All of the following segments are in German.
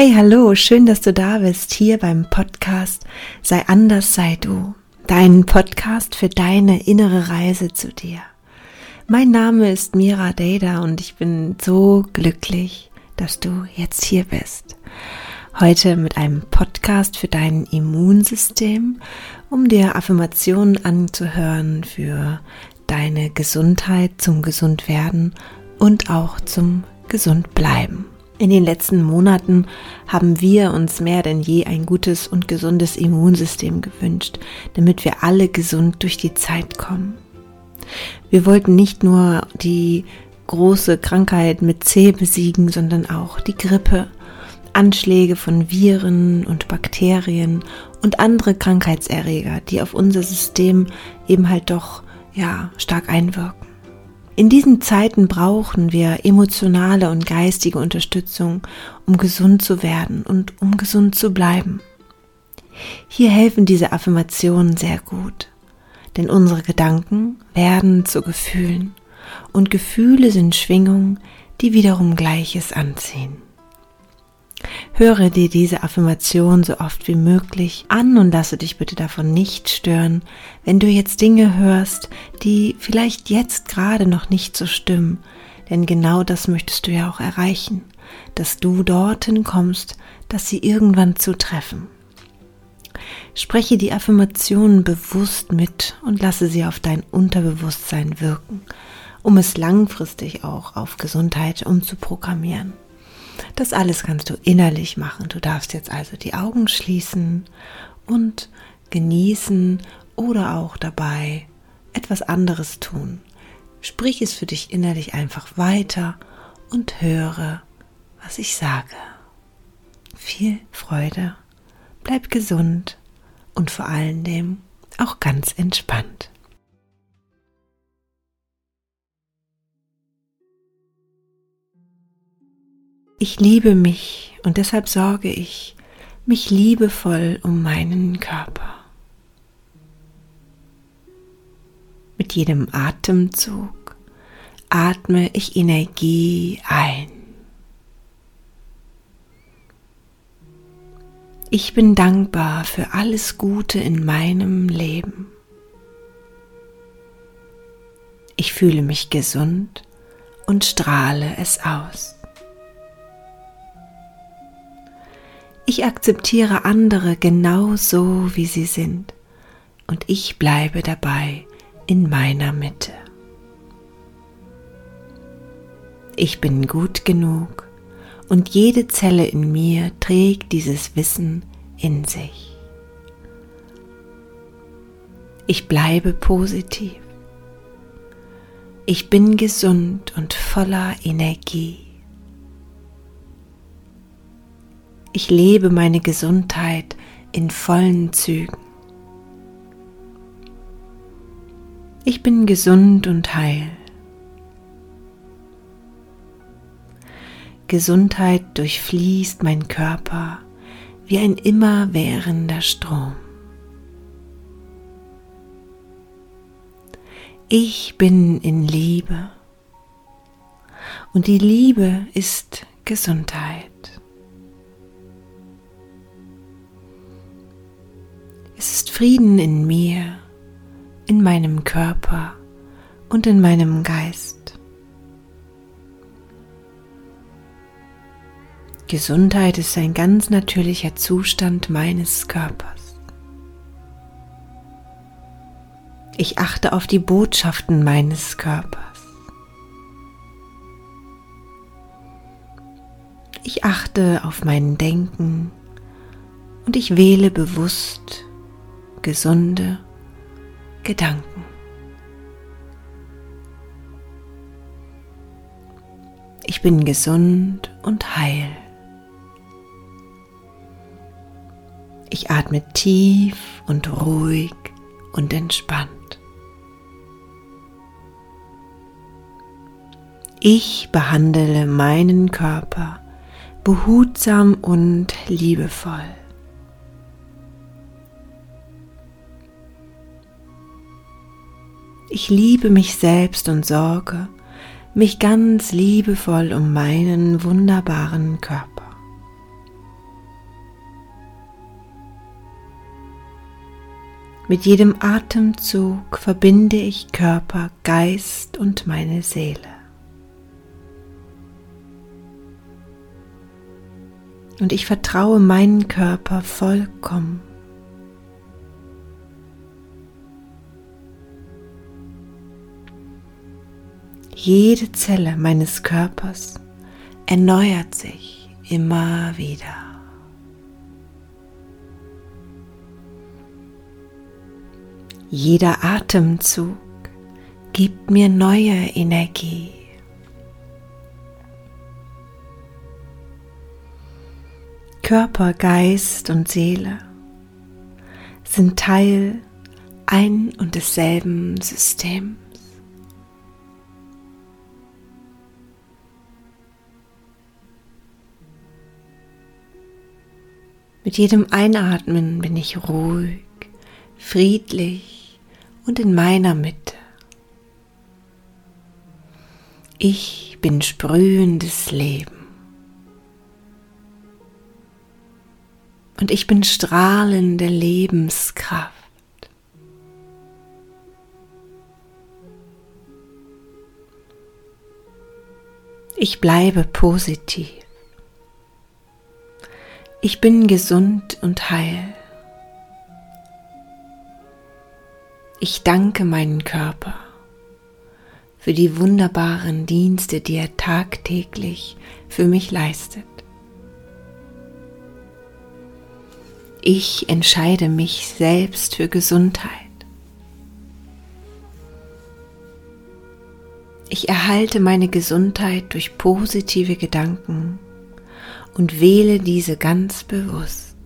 Hey, hallo, schön, dass du da bist, hier beim Podcast Sei anders, sei du. Dein Podcast für deine innere Reise zu dir. Mein Name ist Mira Deda und ich bin so glücklich, dass du jetzt hier bist. Heute mit einem Podcast für dein Immunsystem, um dir Affirmationen anzuhören für deine Gesundheit, zum Gesundwerden und auch zum Gesundbleiben. In den letzten Monaten haben wir uns mehr denn je ein gutes und gesundes Immunsystem gewünscht, damit wir alle gesund durch die Zeit kommen. Wir wollten nicht nur die große Krankheit mit C besiegen, sondern auch die Grippe, Anschläge von Viren und Bakterien und andere Krankheitserreger, die auf unser System eben halt doch ja stark einwirken. In diesen Zeiten brauchen wir emotionale und geistige Unterstützung, um gesund zu werden und um gesund zu bleiben. Hier helfen diese Affirmationen sehr gut, denn unsere Gedanken werden zu Gefühlen und Gefühle sind Schwingungen, die wiederum Gleiches anziehen. Höre dir diese Affirmation so oft wie möglich an und lasse dich bitte davon nicht stören, wenn du jetzt Dinge hörst, die vielleicht jetzt gerade noch nicht so stimmen, denn genau das möchtest du ja auch erreichen, dass du dorthin kommst, dass sie irgendwann zutreffen. Spreche die Affirmationen bewusst mit und lasse sie auf dein Unterbewusstsein wirken, um es langfristig auch auf Gesundheit umzuprogrammieren. Das alles kannst du innerlich machen. Du darfst jetzt also die Augen schließen und genießen oder auch dabei etwas anderes tun. Sprich es für dich innerlich einfach weiter und höre, was ich sage. Viel Freude, bleib gesund und vor allen Dingen auch ganz entspannt. Ich liebe mich und deshalb sorge ich mich liebevoll um meinen Körper. Mit jedem Atemzug atme ich Energie ein. Ich bin dankbar für alles Gute in meinem Leben. Ich fühle mich gesund und strahle es aus. Ich akzeptiere andere genau so, wie sie sind und ich bleibe dabei in meiner Mitte. Ich bin gut genug und jede Zelle in mir trägt dieses Wissen in sich. Ich bleibe positiv. Ich bin gesund und voller Energie. Ich lebe meine Gesundheit in vollen Zügen. Ich bin gesund und heil. Gesundheit durchfließt mein Körper wie ein immerwährender Strom. Ich bin in Liebe und die Liebe ist Gesundheit. Frieden in mir, in meinem Körper und in meinem Geist. Gesundheit ist ein ganz natürlicher Zustand meines Körpers. Ich achte auf die Botschaften meines Körpers. Ich achte auf mein Denken und ich wähle bewusst gesunde Gedanken. Ich bin gesund und heil. Ich atme tief und ruhig und entspannt. Ich behandle meinen Körper behutsam und liebevoll. Ich liebe mich selbst und sorge mich ganz liebevoll um meinen wunderbaren Körper. Mit jedem Atemzug verbinde ich Körper, Geist und meine Seele. Und ich vertraue meinen Körper vollkommen. Jede Zelle meines Körpers erneuert sich immer wieder. Jeder Atemzug gibt mir neue Energie. Körper, Geist und Seele sind Teil ein und desselben Systems. Mit jedem Einatmen bin ich ruhig, friedlich und in meiner Mitte. Ich bin sprühendes Leben. Und ich bin strahlende Lebenskraft. Ich bleibe positiv. Ich bin gesund und heil. Ich danke meinen Körper für die wunderbaren Dienste, die er tagtäglich für mich leistet. Ich entscheide mich selbst für Gesundheit. Ich erhalte meine Gesundheit durch positive Gedanken und wähle diese ganz bewusst.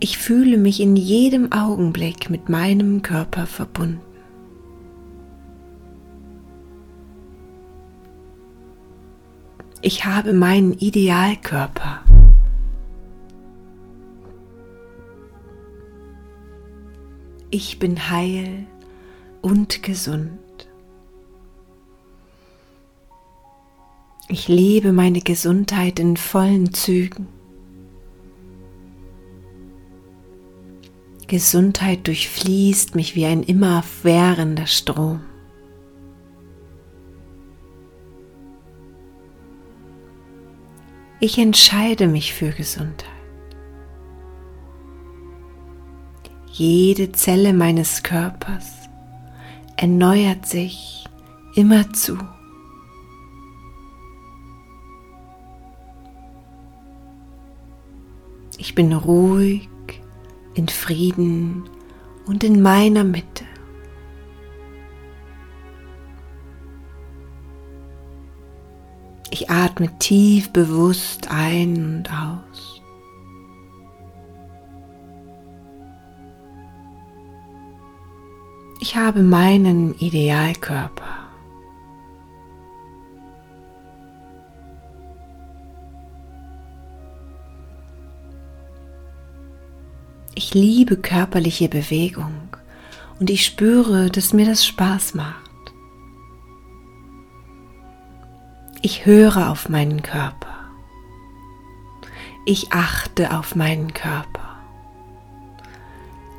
Ich fühle mich in jedem Augenblick mit meinem Körper verbunden. Ich habe meinen Idealkörper. Ich bin heil und gesund. Ich lebe meine Gesundheit in vollen Zügen. Gesundheit durchfließt mich wie ein immerwährender Strom. Ich entscheide mich für Gesundheit. Jede Zelle meines Körpers erneuert sich immerzu. Ich bin ruhig in Frieden und in meiner Mitte. Ich atme tief bewusst ein und aus. Ich habe meinen Idealkörper. Ich liebe körperliche Bewegung und ich spüre, dass mir das Spaß macht. Ich höre auf meinen Körper. Ich achte auf meinen Körper.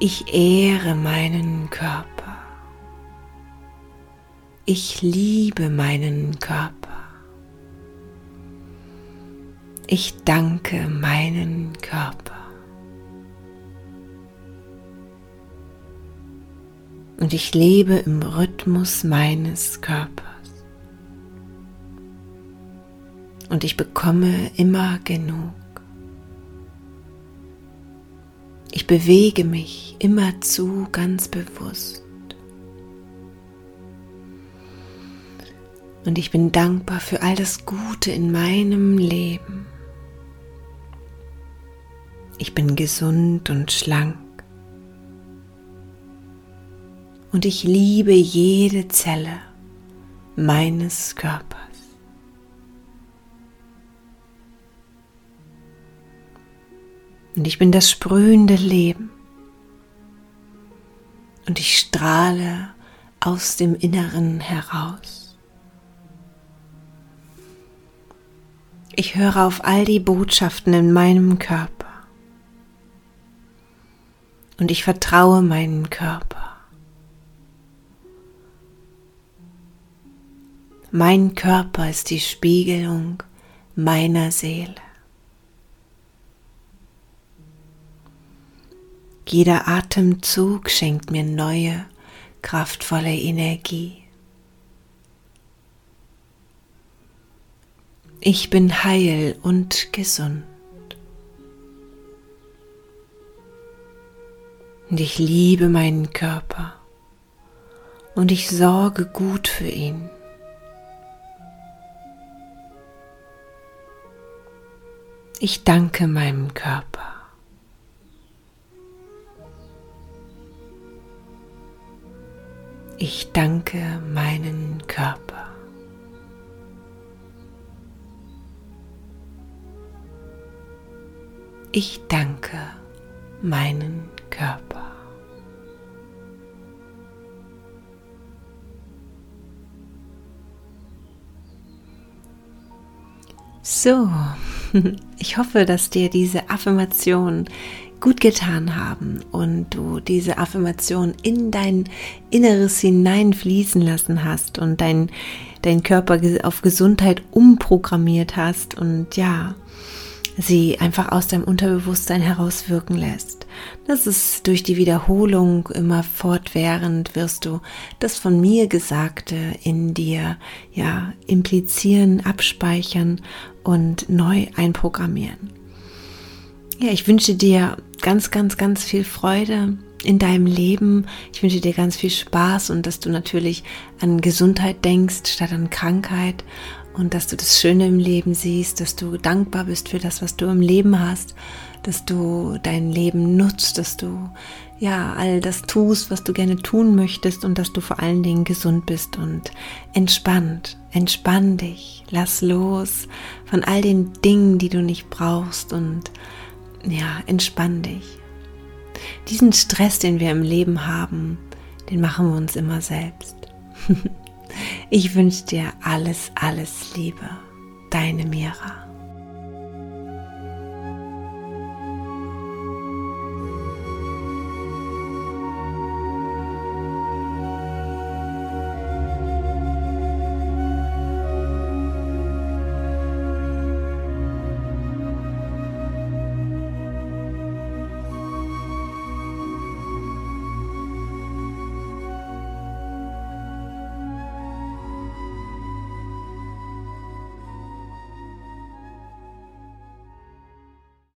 Ich ehre meinen Körper. Ich liebe meinen Körper. Ich danke meinen Körper. Und ich lebe im Rhythmus meines Körpers. Und ich bekomme immer genug. Ich bewege mich immerzu ganz bewusst. Und ich bin dankbar für all das Gute in meinem Leben. Ich bin gesund und schlank und ich liebe jede Zelle meines Körpers. Und ich bin das sprühende Leben. Und ich strahle aus dem Inneren heraus. Ich höre auf all die Botschaften in meinem Körper. Und ich vertraue meinen Körper. Mein Körper ist die Spiegelung meiner Seele. Jeder Atemzug schenkt mir neue, kraftvolle Energie. Ich bin heil und gesund. Und ich liebe meinen Körper. Und ich sorge gut für ihn. Ich danke meinem Körper. Ich danke meinen Körper. Ich danke meinen Körper. So, ich hoffe, dass dir diese Affirmation gut getan haben und du diese Affirmation in dein Inneres hineinfließen lassen hast und dein, dein Körper auf Gesundheit umprogrammiert hast und ja, sie einfach aus deinem Unterbewusstsein herauswirken lässt. Das ist durch die Wiederholung immer fortwährend wirst du das von mir Gesagte in dir ja implizieren, abspeichern und neu einprogrammieren. Ja, ich wünsche dir ganz, ganz, ganz viel Freude in deinem Leben. Ich wünsche dir ganz viel Spaß und dass du natürlich an Gesundheit denkst statt an Krankheit und dass du das Schöne im Leben siehst, dass du dankbar bist für das, was du im Leben hast, dass du dein Leben nutzt, dass du ja all das tust, was du gerne tun möchtest und dass du vor allen Dingen gesund bist und entspannt. Entspann dich, lass los von all den Dingen, die du nicht brauchst und ja, entspann dich. Diesen Stress, den wir im Leben haben, den machen wir uns immer selbst. Ich wünsche dir alles, alles Liebe. Deine Mira.